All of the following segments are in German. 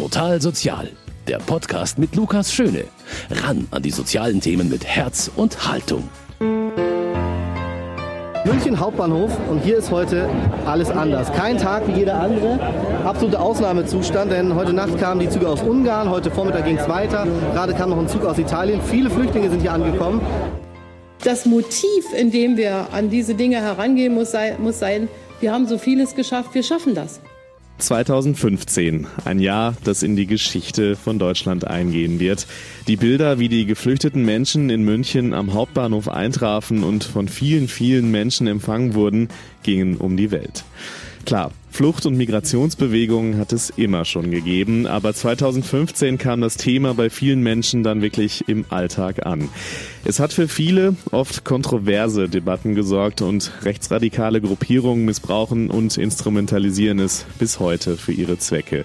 Total Sozial, der Podcast mit Lukas Schöne. Ran an die sozialen Themen mit Herz und Haltung. München Hauptbahnhof und hier ist heute alles anders. Kein Tag wie jeder andere. Absoluter Ausnahmezustand, denn heute Nacht kamen die Züge aus Ungarn, heute Vormittag ging es weiter. Gerade kam noch ein Zug aus Italien. Viele Flüchtlinge sind hier angekommen. Das Motiv, in dem wir an diese Dinge herangehen, muss sein, muss sein wir haben so vieles geschafft, wir schaffen das. 2015, ein Jahr, das in die Geschichte von Deutschland eingehen wird. Die Bilder, wie die geflüchteten Menschen in München am Hauptbahnhof eintrafen und von vielen, vielen Menschen empfangen wurden, gingen um die Welt. Klar, Flucht- und Migrationsbewegungen hat es immer schon gegeben, aber 2015 kam das Thema bei vielen Menschen dann wirklich im Alltag an. Es hat für viele, oft kontroverse Debatten gesorgt und rechtsradikale Gruppierungen missbrauchen und instrumentalisieren es bis heute für ihre Zwecke.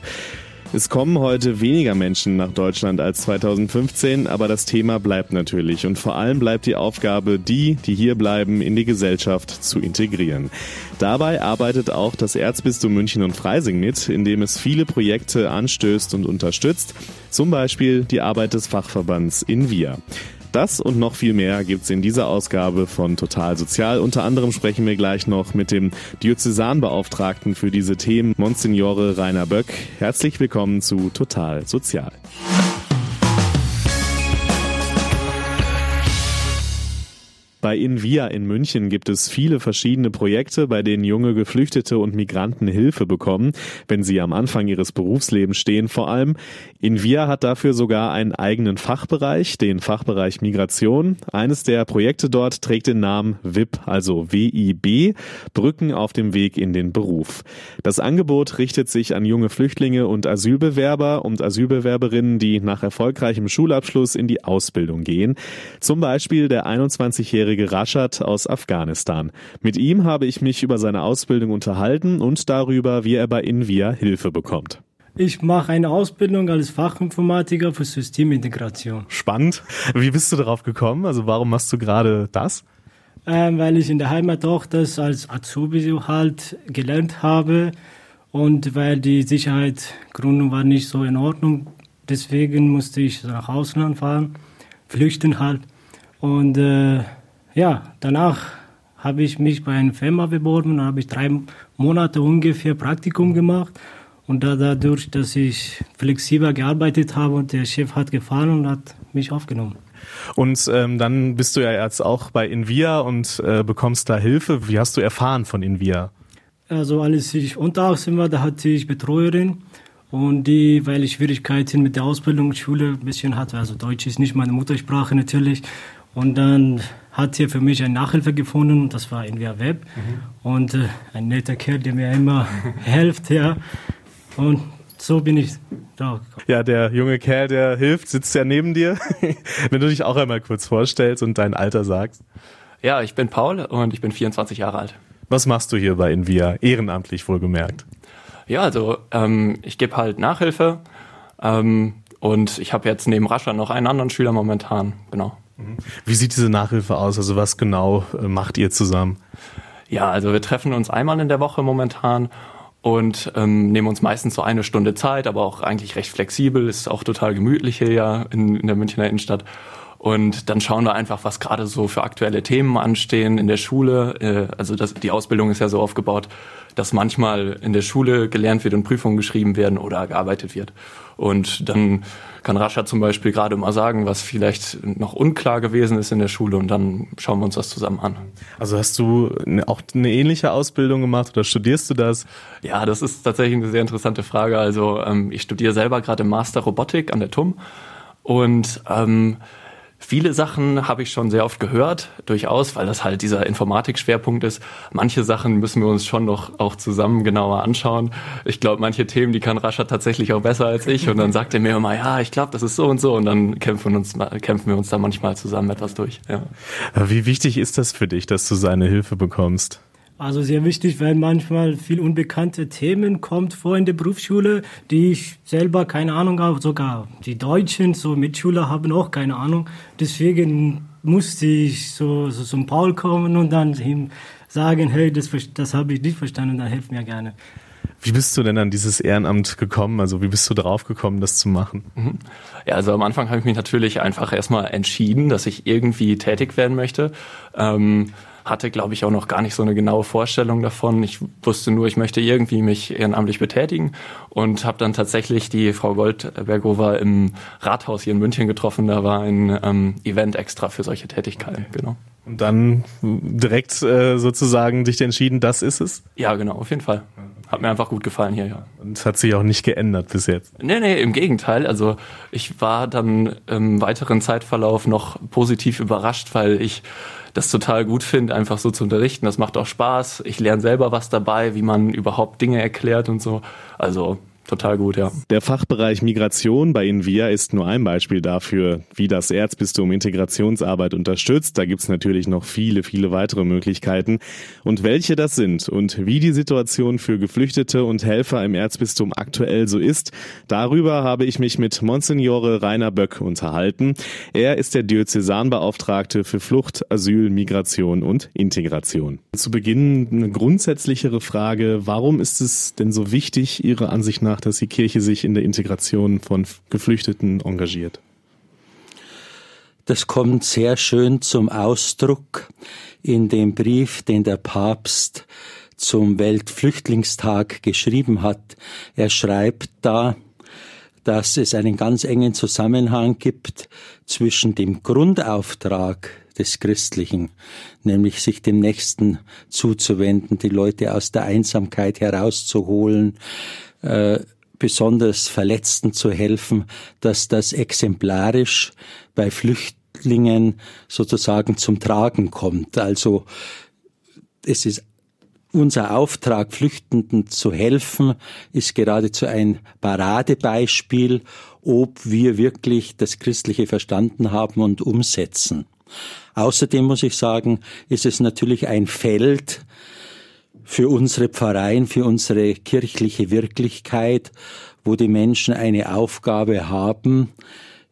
Es kommen heute weniger Menschen nach Deutschland als 2015, aber das Thema bleibt natürlich und vor allem bleibt die Aufgabe, die, die hier bleiben, in die Gesellschaft zu integrieren. Dabei arbeitet auch das Erzbistum München und Freising mit, indem es viele Projekte anstößt und unterstützt, zum Beispiel die Arbeit des Fachverbands in Via. Das und noch viel mehr gibt's in dieser Ausgabe von Total Sozial. Unter anderem sprechen wir gleich noch mit dem Diözesanbeauftragten für diese Themen, Monsignore Rainer Böck. Herzlich willkommen zu Total Sozial. Bei Invia in München gibt es viele verschiedene Projekte, bei denen junge Geflüchtete und Migranten Hilfe bekommen, wenn sie am Anfang ihres Berufslebens stehen vor allem. Invia hat dafür sogar einen eigenen Fachbereich, den Fachbereich Migration. Eines der Projekte dort trägt den Namen WIB, also WIB, Brücken auf dem Weg in den Beruf. Das Angebot richtet sich an junge Flüchtlinge und Asylbewerber und Asylbewerberinnen, die nach erfolgreichem Schulabschluss in die Ausbildung gehen. Zum Beispiel der 21-jährige 20-jährige Rashad aus Afghanistan. Mit ihm habe ich mich über seine Ausbildung unterhalten und darüber, wie er bei Invia Hilfe bekommt. Ich mache eine Ausbildung als Fachinformatiker für Systemintegration. Spannend. Wie bist du darauf gekommen? Also warum machst du gerade das? Ähm, weil ich in der Heimat auch das Azubi halt gelernt habe und weil die Sicherheitsgründe war nicht so in Ordnung. Deswegen musste ich nach Ausland fahren, flüchten halt. Und äh, ja, danach habe ich mich bei einer Firma beworben, habe ich drei Monate ungefähr Praktikum gemacht. Und da, dadurch, dass ich flexibler gearbeitet habe und der Chef hat gefallen und hat mich aufgenommen. Und ähm, dann bist du ja jetzt auch bei Invia und äh, bekommst da Hilfe. Wie hast du erfahren von Invia? Also als ich unterachsen war, da hatte ich Betreuerin und die, weil ich Schwierigkeiten mit der Ausbildung Schule ein bisschen hatte, also Deutsch ist nicht meine Muttersprache natürlich. Und dann hat hier für mich eine Nachhilfe gefunden, das war Invia Web. Mhm. Und äh, ein netter Kerl, der mir immer hilft, ja. Und so bin ich da gekommen. Ja, der junge Kerl, der hilft, sitzt ja neben dir. Wenn du dich auch einmal kurz vorstellst und dein Alter sagst. Ja, ich bin Paul und ich bin 24 Jahre alt. Was machst du hier bei Invia? Ehrenamtlich wohlgemerkt. Ja, also ähm, ich gebe halt Nachhilfe ähm, und ich habe jetzt neben Rascha noch einen anderen Schüler momentan, genau. Wie sieht diese Nachhilfe aus? Also was genau äh, macht ihr zusammen? Ja, also wir treffen uns einmal in der Woche momentan und ähm, nehmen uns meistens so eine Stunde Zeit, aber auch eigentlich recht flexibel, ist auch total gemütlich hier ja in, in der Münchner Innenstadt. Und dann schauen wir einfach, was gerade so für aktuelle Themen anstehen in der Schule. Äh, also das, die Ausbildung ist ja so aufgebaut, dass manchmal in der Schule gelernt wird und Prüfungen geschrieben werden oder gearbeitet wird. Und dann kann Rascha zum Beispiel gerade mal sagen, was vielleicht noch unklar gewesen ist in der Schule und dann schauen wir uns das zusammen an. Also hast du auch eine ähnliche Ausbildung gemacht oder studierst du das? Ja, das ist tatsächlich eine sehr interessante Frage. Also ähm, ich studiere selber gerade Master Robotik an der TUM und ähm, Viele Sachen habe ich schon sehr oft gehört, durchaus, weil das halt dieser Informatik-Schwerpunkt ist. Manche Sachen müssen wir uns schon noch auch zusammen genauer anschauen. Ich glaube, manche Themen, die kann Rascha tatsächlich auch besser als ich. Und dann sagt er mir immer, ja, ich glaube, das ist so und so. Und dann kämpfen, uns, kämpfen wir uns da manchmal zusammen etwas durch. Ja. Wie wichtig ist das für dich, dass du seine Hilfe bekommst? Also sehr wichtig, weil manchmal viel unbekannte Themen kommt vor in der Berufsschule, die ich selber keine Ahnung habe. Sogar die Deutschen, so Mitschüler haben auch keine Ahnung. Deswegen musste ich so, so zum Paul kommen und dann ihm sagen, hey, das, das habe ich nicht verstanden, dann hilft mir gerne. Wie bist du denn an dieses Ehrenamt gekommen? Also wie bist du drauf gekommen, das zu machen? Mhm. Ja, also am Anfang habe ich mich natürlich einfach erstmal entschieden, dass ich irgendwie tätig werden möchte. Ähm, hatte, glaube ich, auch noch gar nicht so eine genaue Vorstellung davon. Ich wusste nur, ich möchte irgendwie mich ehrenamtlich betätigen und habe dann tatsächlich die Frau Goldbergover im Rathaus hier in München getroffen. Da war ein ähm, Event extra für solche Tätigkeiten, okay. genau. Und dann direkt äh, sozusagen dich entschieden, das ist es? Ja, genau, auf jeden Fall. Hat mir einfach gut gefallen hier, ja. Und es hat sich auch nicht geändert bis jetzt? Nee, nee, im Gegenteil. Also ich war dann im weiteren Zeitverlauf noch positiv überrascht, weil ich das total gut finde, einfach so zu unterrichten. Das macht auch Spaß. Ich lerne selber was dabei, wie man überhaupt Dinge erklärt und so. Also total gut, ja. Der Fachbereich Migration bei Invia ist nur ein Beispiel dafür, wie das Erzbistum Integrationsarbeit unterstützt. Da gibt's natürlich noch viele, viele weitere Möglichkeiten. Und welche das sind und wie die Situation für Geflüchtete und Helfer im Erzbistum aktuell so ist, darüber habe ich mich mit Monsignore Rainer Böck unterhalten. Er ist der Diözesanbeauftragte für Flucht, Asyl, Migration und Integration. Zu Beginn eine grundsätzlichere Frage. Warum ist es denn so wichtig, Ihrer Ansicht nach, nach, dass die Kirche sich in der Integration von Geflüchteten engagiert? Das kommt sehr schön zum Ausdruck in dem Brief, den der Papst zum Weltflüchtlingstag geschrieben hat. Er schreibt da, dass es einen ganz engen Zusammenhang gibt zwischen dem Grundauftrag des Christlichen, nämlich sich dem Nächsten zuzuwenden, die Leute aus der Einsamkeit herauszuholen, äh, besonders Verletzten zu helfen, dass das exemplarisch bei Flüchtlingen sozusagen zum Tragen kommt. Also es ist unser Auftrag, Flüchtenden zu helfen, ist geradezu ein Paradebeispiel, ob wir wirklich das Christliche verstanden haben und umsetzen. Außerdem muss ich sagen, ist es natürlich ein Feld, für unsere Pfarreien, für unsere kirchliche Wirklichkeit, wo die Menschen eine Aufgabe haben,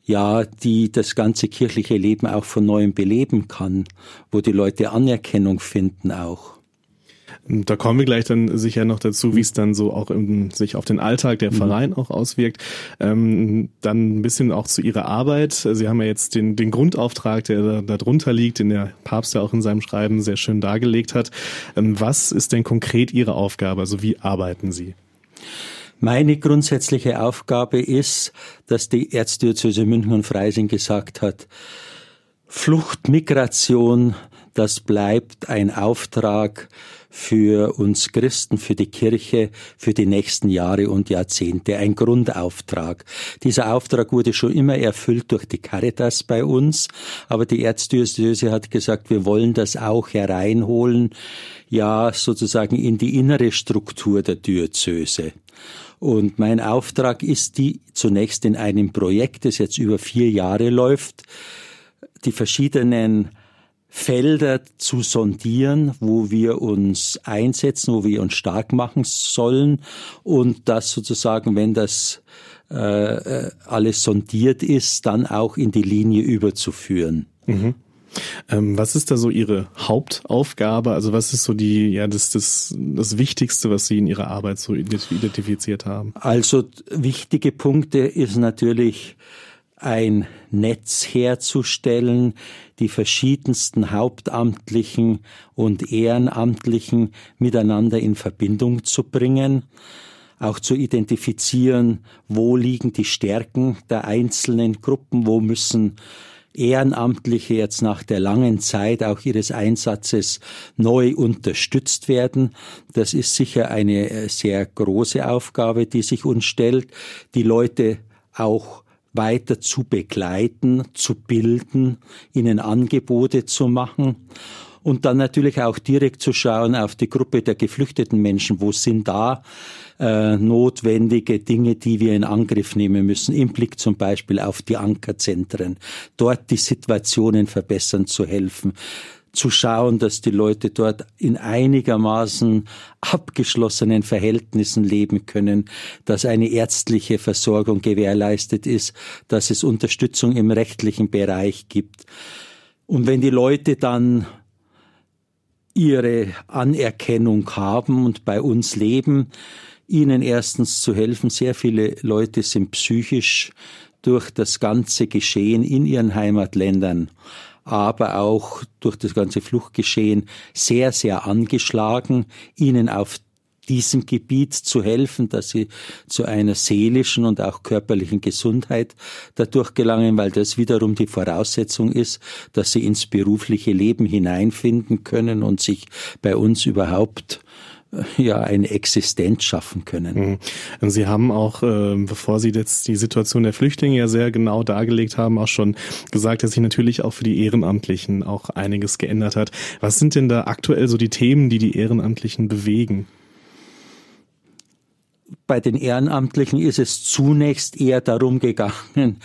ja, die das ganze kirchliche Leben auch von neuem beleben kann, wo die Leute Anerkennung finden auch. Da kommen wir gleich dann sicher noch dazu, wie es dann so auch im, sich auf den Alltag der Pfarreien mhm. auch auswirkt. Ähm, dann ein bisschen auch zu Ihrer Arbeit. Sie haben ja jetzt den, den Grundauftrag, der da, da drunter liegt, den der Papst ja auch in seinem Schreiben sehr schön dargelegt hat. Ähm, was ist denn konkret Ihre Aufgabe? Also wie arbeiten Sie? Meine grundsätzliche Aufgabe ist, dass die Erzdiözese München und Freising gesagt hat, Flucht, Migration, das bleibt ein Auftrag für uns Christen, für die Kirche, für die nächsten Jahre und Jahrzehnte. Ein Grundauftrag. Dieser Auftrag wurde schon immer erfüllt durch die Caritas bei uns, aber die Erzdiözese hat gesagt, wir wollen das auch hereinholen, ja, sozusagen in die innere Struktur der Diözese. Und mein Auftrag ist die zunächst in einem Projekt, das jetzt über vier Jahre läuft, die verschiedenen Felder zu sondieren, wo wir uns einsetzen, wo wir uns stark machen sollen und das sozusagen, wenn das äh, äh, alles sondiert ist, dann auch in die Linie überzuführen. Mhm. Ähm, was ist da so Ihre Hauptaufgabe? Also was ist so die, ja, das, das, das Wichtigste, was Sie in Ihrer Arbeit so identifiziert haben? Also wichtige Punkte ist natürlich ein Netz herzustellen, die verschiedensten Hauptamtlichen und Ehrenamtlichen miteinander in Verbindung zu bringen, auch zu identifizieren, wo liegen die Stärken der einzelnen Gruppen, wo müssen Ehrenamtliche jetzt nach der langen Zeit auch ihres Einsatzes neu unterstützt werden. Das ist sicher eine sehr große Aufgabe, die sich uns stellt, die Leute auch weiter zu begleiten, zu bilden, ihnen Angebote zu machen und dann natürlich auch direkt zu schauen auf die Gruppe der geflüchteten Menschen. Wo sind da äh, notwendige Dinge, die wir in Angriff nehmen müssen? Im Blick zum Beispiel auf die Ankerzentren, dort die Situationen verbessern zu helfen zu schauen, dass die Leute dort in einigermaßen abgeschlossenen Verhältnissen leben können, dass eine ärztliche Versorgung gewährleistet ist, dass es Unterstützung im rechtlichen Bereich gibt. Und wenn die Leute dann ihre Anerkennung haben und bei uns leben, ihnen erstens zu helfen. Sehr viele Leute sind psychisch durch das ganze Geschehen in ihren Heimatländern, aber auch durch das ganze Fluchtgeschehen sehr, sehr angeschlagen, ihnen auf diesem Gebiet zu helfen, dass sie zu einer seelischen und auch körperlichen Gesundheit dadurch gelangen, weil das wiederum die Voraussetzung ist, dass sie ins berufliche Leben hineinfinden können und sich bei uns überhaupt ja eine Existenz schaffen können. Mhm. Sie haben auch, äh, bevor Sie jetzt die Situation der Flüchtlinge ja sehr genau dargelegt haben, auch schon gesagt, dass sich natürlich auch für die Ehrenamtlichen auch einiges geändert hat. Was sind denn da aktuell so die Themen, die die Ehrenamtlichen bewegen? bei den Ehrenamtlichen ist es zunächst eher darum gegangen,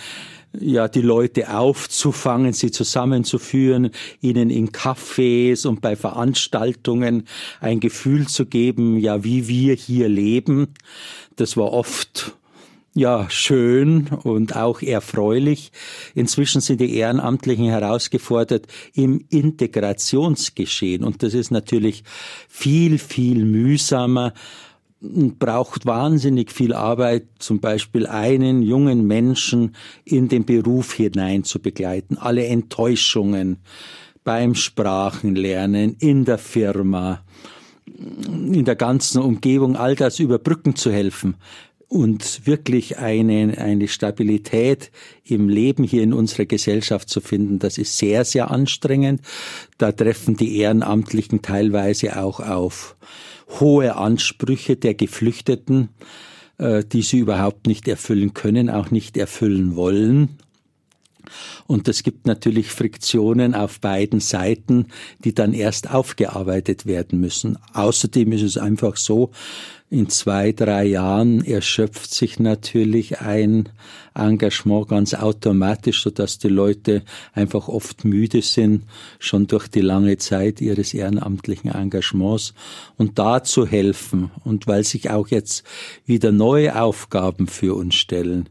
ja, die Leute aufzufangen, sie zusammenzuführen, ihnen in Cafés und bei Veranstaltungen ein Gefühl zu geben, ja, wie wir hier leben. Das war oft ja, schön und auch erfreulich. Inzwischen sind die Ehrenamtlichen herausgefordert im Integrationsgeschehen. Und das ist natürlich viel, viel mühsamer braucht wahnsinnig viel Arbeit, zum Beispiel einen jungen Menschen in den Beruf hinein zu begleiten, alle Enttäuschungen beim Sprachenlernen, in der Firma, in der ganzen Umgebung, all das überbrücken zu helfen und wirklich eine, eine Stabilität im Leben hier in unserer Gesellschaft zu finden, das ist sehr, sehr anstrengend. Da treffen die Ehrenamtlichen teilweise auch auf hohe Ansprüche der Geflüchteten, äh, die sie überhaupt nicht erfüllen können, auch nicht erfüllen wollen. Und es gibt natürlich Friktionen auf beiden Seiten, die dann erst aufgearbeitet werden müssen. Außerdem ist es einfach so, in zwei, drei Jahren erschöpft sich natürlich ein Engagement ganz automatisch, sodass die Leute einfach oft müde sind, schon durch die lange Zeit ihres ehrenamtlichen Engagements. Und da zu helfen und weil sich auch jetzt wieder neue Aufgaben für uns stellen,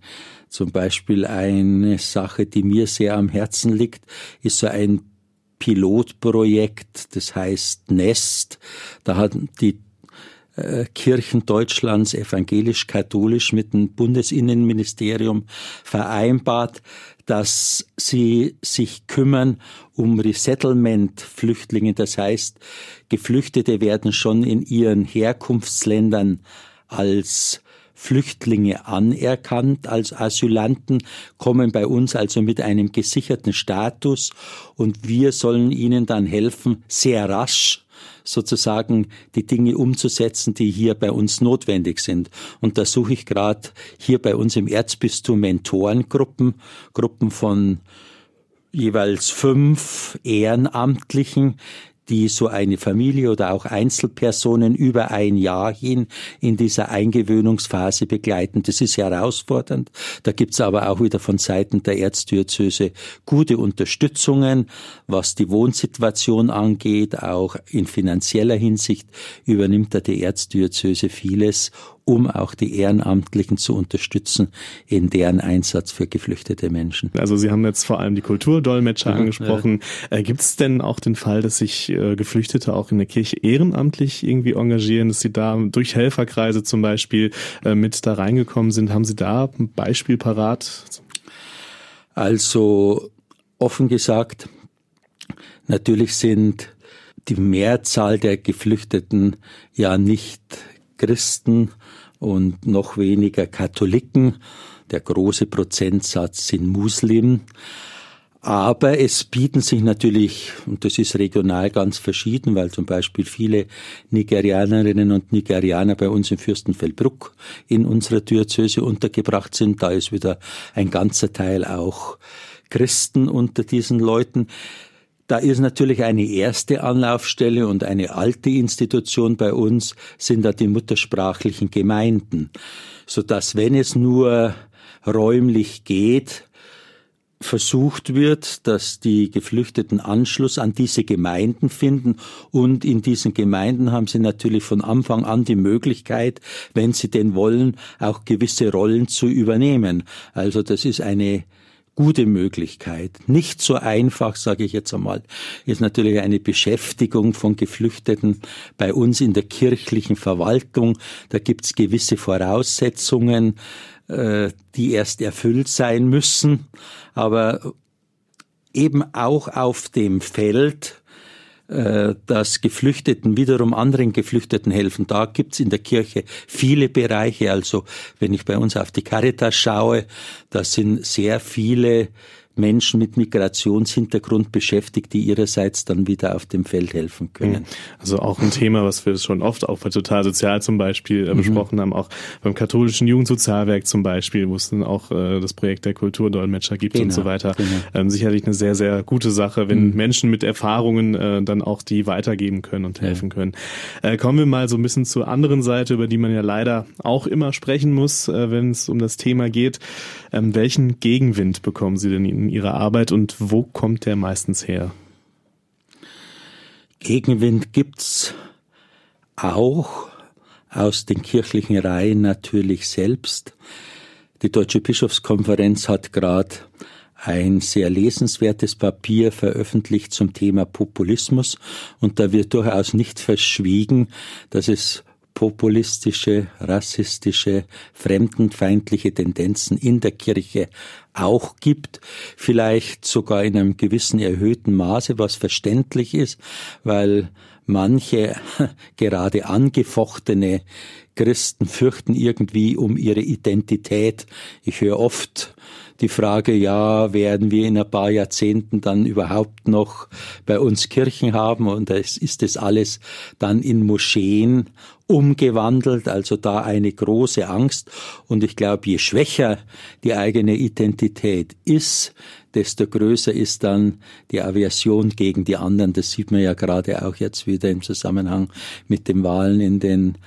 zum Beispiel eine Sache, die mir sehr am Herzen liegt, ist so ein Pilotprojekt, das heißt Nest. Da hat die Kirchen Deutschlands evangelisch-katholisch mit dem Bundesinnenministerium vereinbart, dass sie sich kümmern um Resettlement-Flüchtlinge. Das heißt, Geflüchtete werden schon in ihren Herkunftsländern als Flüchtlinge anerkannt als Asylanten, kommen bei uns also mit einem gesicherten Status und wir sollen ihnen dann helfen, sehr rasch sozusagen die Dinge umzusetzen, die hier bei uns notwendig sind. Und da suche ich gerade hier bei uns im Erzbistum Mentorengruppen, Gruppen von jeweils fünf Ehrenamtlichen, die so eine Familie oder auch Einzelpersonen über ein Jahr hin in dieser Eingewöhnungsphase begleiten. Das ist herausfordernd. Da gibt's aber auch wieder von Seiten der Erzdiözese gute Unterstützungen, was die Wohnsituation angeht. Auch in finanzieller Hinsicht übernimmt da die Erzdiözese vieles, um auch die Ehrenamtlichen zu unterstützen in deren Einsatz für geflüchtete Menschen. Also Sie haben jetzt vor allem die Kulturdolmetscher mhm, angesprochen. Ja. Äh, Gibt es denn auch den Fall, dass sich äh, Geflüchtete auch in der Kirche ehrenamtlich irgendwie engagieren, dass sie da durch Helferkreise zum Beispiel äh, mit da reingekommen sind? Haben Sie da ein Beispiel parat? Also offen gesagt, natürlich sind die Mehrzahl der Geflüchteten ja nicht Christen und noch weniger Katholiken. Der große Prozentsatz sind Muslim. Aber es bieten sich natürlich, und das ist regional ganz verschieden, weil zum Beispiel viele Nigerianerinnen und Nigerianer bei uns in Fürstenfeldbruck in unserer Diözese untergebracht sind. Da ist wieder ein ganzer Teil auch Christen unter diesen Leuten. Da ist natürlich eine erste Anlaufstelle und eine alte Institution bei uns sind da die muttersprachlichen Gemeinden, so dass wenn es nur räumlich geht, versucht wird, dass die Geflüchteten Anschluss an diese Gemeinden finden. Und in diesen Gemeinden haben sie natürlich von Anfang an die Möglichkeit, wenn sie denn wollen, auch gewisse Rollen zu übernehmen. Also das ist eine gute Möglichkeit. Nicht so einfach, sage ich jetzt einmal, ist natürlich eine Beschäftigung von Geflüchteten bei uns in der kirchlichen Verwaltung. Da gibt's gewisse Voraussetzungen, äh, die erst erfüllt sein müssen. Aber eben auch auf dem Feld äh, dass Geflüchteten wiederum anderen Geflüchteten helfen. Da gibt's in der Kirche viele Bereiche. Also wenn ich bei uns auf die Caritas schaue, da sind sehr viele Menschen mit Migrationshintergrund beschäftigt, die ihrerseits dann wieder auf dem Feld helfen können. Also auch ein Thema, was wir schon oft auch bei Total Sozial zum Beispiel äh, mhm. besprochen haben, auch beim katholischen Jugendsozialwerk zum Beispiel, wo es dann auch äh, das Projekt der Kulturdolmetscher gibt genau, und so weiter. Genau. Ähm, sicherlich eine sehr, sehr gute Sache, wenn mhm. Menschen mit Erfahrungen äh, dann auch die weitergeben können und helfen ja. können. Äh, kommen wir mal so ein bisschen zur anderen Seite, über die man ja leider auch immer sprechen muss, äh, wenn es um das Thema geht. Ähm, welchen Gegenwind bekommen Sie denn in Ihrer Arbeit und wo kommt der meistens her? Gegenwind gibt's auch aus den kirchlichen Reihen natürlich selbst. Die Deutsche Bischofskonferenz hat gerade ein sehr lesenswertes Papier veröffentlicht zum Thema Populismus und da wird durchaus nicht verschwiegen, dass es populistische, rassistische, fremdenfeindliche Tendenzen in der Kirche auch gibt, vielleicht sogar in einem gewissen erhöhten Maße, was verständlich ist, weil manche gerade angefochtene Christen fürchten irgendwie um ihre Identität. Ich höre oft die Frage, ja, werden wir in ein paar Jahrzehnten dann überhaupt noch bei uns Kirchen haben und ist das alles dann in Moscheen umgewandelt, also da eine große Angst. Und ich glaube, je schwächer die eigene Identität ist, desto größer ist dann die Aversion gegen die anderen. Das sieht man ja gerade auch jetzt wieder im Zusammenhang mit den Wahlen in den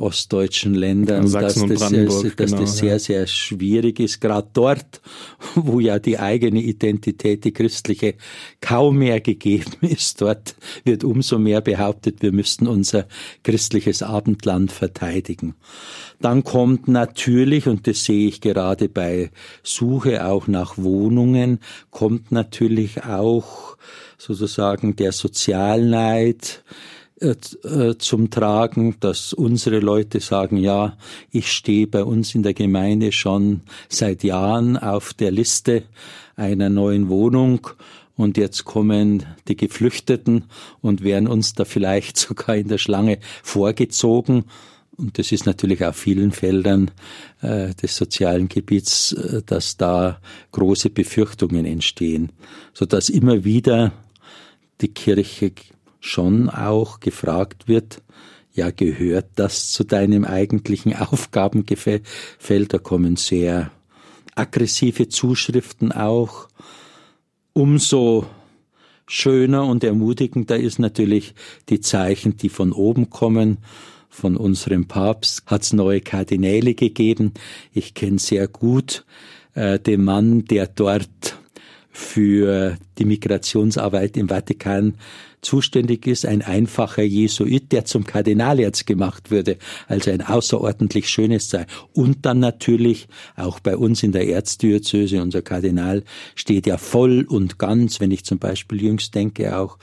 ostdeutschen Ländern, dass, das, dass genau, das sehr, sehr schwierig ist, gerade dort, wo ja die eigene Identität, die christliche, kaum mehr gegeben ist. Dort wird umso mehr behauptet, wir müssten unser christliches Abendland verteidigen. Dann kommt natürlich, und das sehe ich gerade bei Suche auch nach Wohnungen, kommt natürlich auch sozusagen der Sozialneid, zum Tragen, dass unsere Leute sagen, ja, ich stehe bei uns in der Gemeinde schon seit Jahren auf der Liste einer neuen Wohnung und jetzt kommen die Geflüchteten und werden uns da vielleicht sogar in der Schlange vorgezogen. Und das ist natürlich auf vielen Feldern äh, des sozialen Gebiets, äh, dass da große Befürchtungen entstehen, so dass immer wieder die Kirche schon auch gefragt wird, ja, gehört das zu deinem eigentlichen Aufgabengefeld? Da kommen sehr aggressive Zuschriften auch. Umso schöner und ermutigender ist natürlich die Zeichen, die von oben kommen. Von unserem Papst hat es neue Kardinäle gegeben. Ich kenne sehr gut äh, den Mann, der dort für die Migrationsarbeit im Vatikan zuständig ist, ein einfacher Jesuit, der zum Kardinal jetzt gemacht würde, also ein außerordentlich schönes Zeichen. Und dann natürlich auch bei uns in der Erzdiözese, unser Kardinal steht ja voll und ganz, wenn ich zum Beispiel jüngst denke, auch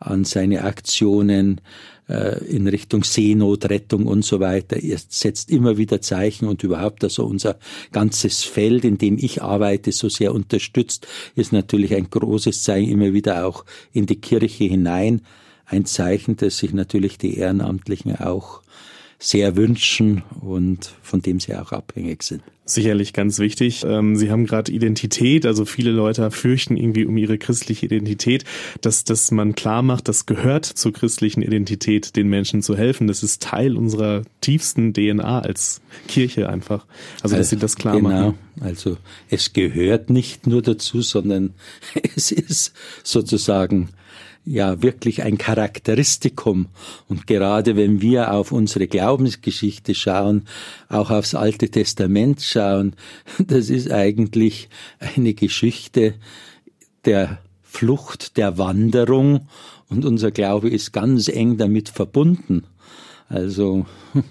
an seine Aktionen in Richtung Seenotrettung und so weiter. Er setzt immer wieder Zeichen und überhaupt also unser ganzes Feld, in dem ich arbeite, so sehr unterstützt, ist natürlich ein großes Zeichen immer wieder auch in die Kirche hinein. Ein Zeichen, das sich natürlich die Ehrenamtlichen auch sehr wünschen und von dem sie auch abhängig sind. Sicherlich ganz wichtig. Ähm, sie haben gerade Identität, also viele Leute fürchten irgendwie um ihre christliche Identität, dass, dass man klar macht, das gehört zur christlichen Identität, den Menschen zu helfen. Das ist Teil unserer tiefsten DNA als Kirche einfach. Also, dass sie das klar genau. machen. Also, es gehört nicht nur dazu, sondern es ist sozusagen ja wirklich ein Charakteristikum. Und gerade wenn wir auf unsere Glaubensgeschichte schauen, auch aufs Alte Testament schauen, das ist eigentlich eine Geschichte der Flucht, der Wanderung und unser Glaube ist ganz eng damit verbunden. Also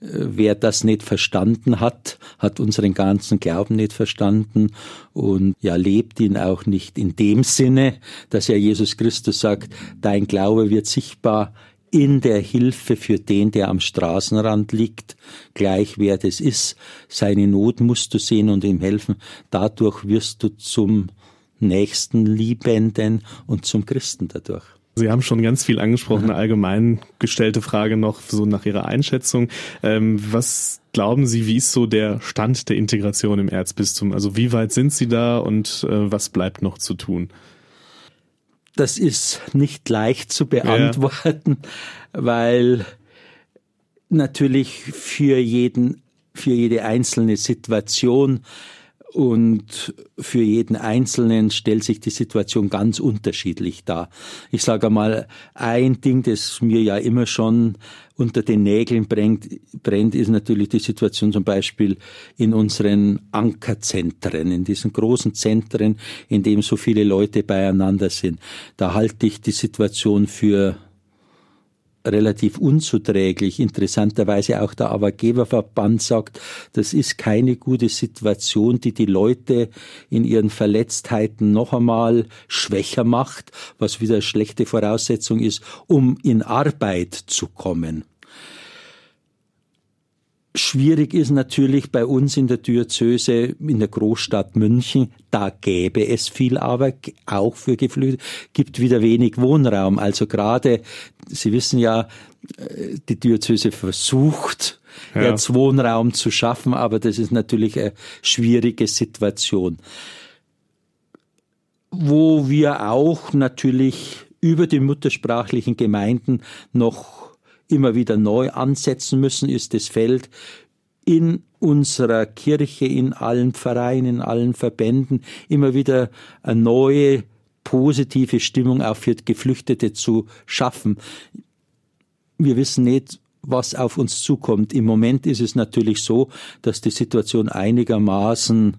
Wer das nicht verstanden hat, hat unseren ganzen Glauben nicht verstanden und ja, lebt ihn auch nicht in dem Sinne, dass ja Jesus Christus sagt, dein Glaube wird sichtbar in der Hilfe für den, der am Straßenrand liegt, gleich wer das ist. Seine Not musst du sehen und ihm helfen. Dadurch wirst du zum Nächsten Liebenden und zum Christen dadurch. Sie haben schon ganz viel angesprochen, eine allgemein gestellte Frage noch so nach Ihrer Einschätzung. Ähm, was glauben Sie, wie ist so der Stand der Integration im Erzbistum? Also wie weit sind Sie da und äh, was bleibt noch zu tun? Das ist nicht leicht zu beantworten, ja. weil natürlich für jeden, für jede einzelne Situation und für jeden Einzelnen stellt sich die Situation ganz unterschiedlich dar. Ich sage einmal, ein Ding, das mir ja immer schon unter den Nägeln brennt, brennt, ist natürlich die Situation zum Beispiel in unseren Ankerzentren, in diesen großen Zentren, in dem so viele Leute beieinander sind. Da halte ich die Situation für relativ unzuträglich. Interessanterweise auch der Arbeitgeberverband sagt, das ist keine gute Situation, die die Leute in ihren Verletztheiten noch einmal schwächer macht, was wieder schlechte Voraussetzung ist, um in Arbeit zu kommen. Schwierig ist natürlich bei uns in der Diözese, in der Großstadt München, da gäbe es viel Arbeit, auch für Geflüchtete, gibt wieder wenig Wohnraum. Also gerade, Sie wissen ja, äh, die Diözese versucht, ja. jetzt Wohnraum zu schaffen, aber das ist natürlich eine schwierige Situation. Wo wir auch natürlich über die muttersprachlichen Gemeinden noch immer wieder neu ansetzen müssen, ist das Feld in unserer Kirche, in allen Vereinen, in allen Verbänden immer wieder eine neue positive Stimmung auch für Geflüchtete zu schaffen. Wir wissen nicht, was auf uns zukommt. Im Moment ist es natürlich so, dass die Situation einigermaßen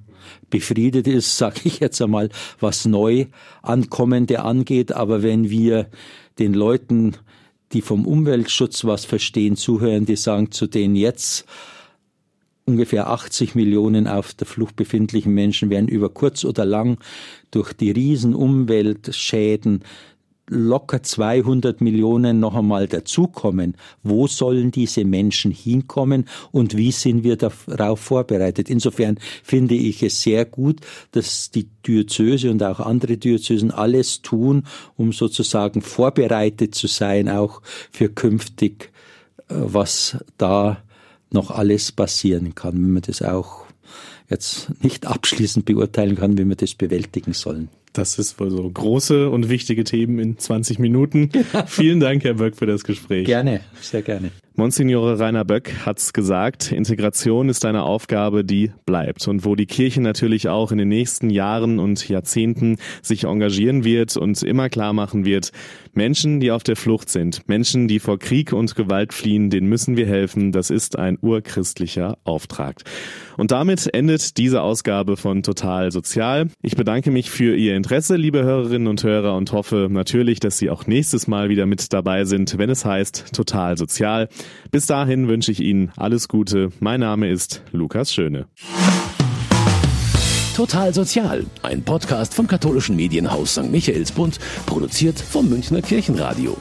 befriedet ist, sage ich jetzt einmal, was Neuankommende angeht. Aber wenn wir den Leuten die vom Umweltschutz was verstehen, zuhören, die sagen zu den jetzt ungefähr 80 Millionen auf der Flucht befindlichen Menschen werden über kurz oder lang durch die riesen Umweltschäden locker 200 Millionen noch einmal dazukommen. Wo sollen diese Menschen hinkommen und wie sind wir darauf vorbereitet? Insofern finde ich es sehr gut, dass die Diözese und auch andere Diözesen alles tun, um sozusagen vorbereitet zu sein, auch für künftig, äh, was da noch alles passieren kann, wenn man das auch jetzt nicht abschließend beurteilen kann, wie wir das bewältigen sollen. Das ist wohl so große und wichtige Themen in 20 Minuten. Vielen Dank, Herr Böck, für das Gespräch. Gerne, sehr gerne. Monsignore Rainer Böck hat's gesagt, Integration ist eine Aufgabe, die bleibt und wo die Kirche natürlich auch in den nächsten Jahren und Jahrzehnten sich engagieren wird und immer klar machen wird, Menschen, die auf der Flucht sind, Menschen, die vor Krieg und Gewalt fliehen, denen müssen wir helfen. Das ist ein urchristlicher Auftrag. Und damit endet diese Ausgabe von Total Sozial. Ich bedanke mich für Ihr Interesse, liebe Hörerinnen und Hörer, und hoffe natürlich, dass Sie auch nächstes Mal wieder mit dabei sind, wenn es heißt Total Sozial. Bis dahin wünsche ich Ihnen alles Gute. Mein Name ist Lukas Schöne. Total Sozial, ein Podcast vom katholischen Medienhaus St. Michaelsbund, produziert vom Münchner Kirchenradio.